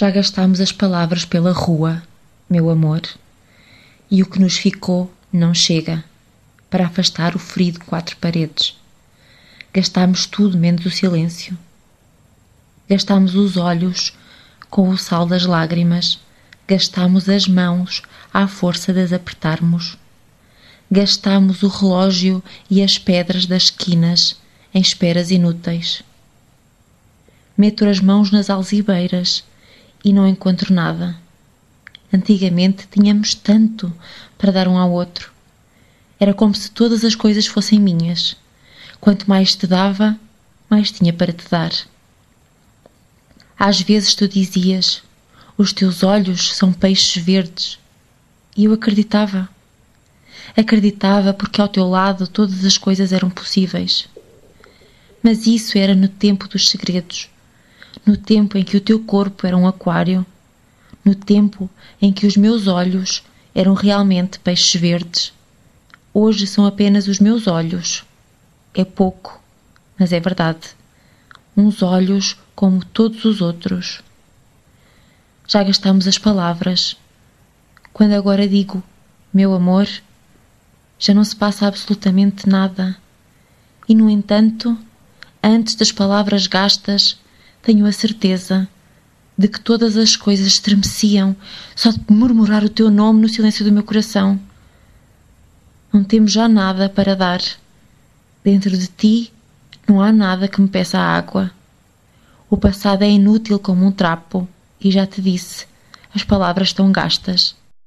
Já gastámos as palavras pela rua, meu amor, e o que nos ficou não chega para afastar o frio de quatro paredes. Gastámos tudo menos o silêncio. Gastámos os olhos com o sal das lágrimas, gastámos as mãos à força de as apertarmos. Gastámos o relógio e as pedras das esquinas em esperas inúteis. Meto as mãos nas alzibeiras e não encontro nada. Antigamente tínhamos tanto para dar um ao outro. Era como se todas as coisas fossem minhas. Quanto mais te dava, mais tinha para te dar. Às vezes tu dizias: Os teus olhos são peixes verdes. E eu acreditava. Acreditava porque ao teu lado todas as coisas eram possíveis. Mas isso era no tempo dos segredos no tempo em que o teu corpo era um aquário, no tempo em que os meus olhos eram realmente peixes verdes. Hoje são apenas os meus olhos. É pouco, mas é verdade. Uns olhos como todos os outros. Já gastamos as palavras. Quando agora digo, meu amor, já não se passa absolutamente nada. E, no entanto, antes das palavras gastas, tenho a certeza de que todas as coisas estremeciam só de murmurar o teu nome no silêncio do meu coração. Não temos já nada para dar. Dentro de ti não há nada que me peça água. O passado é inútil como um trapo, e já te disse, as palavras estão gastas.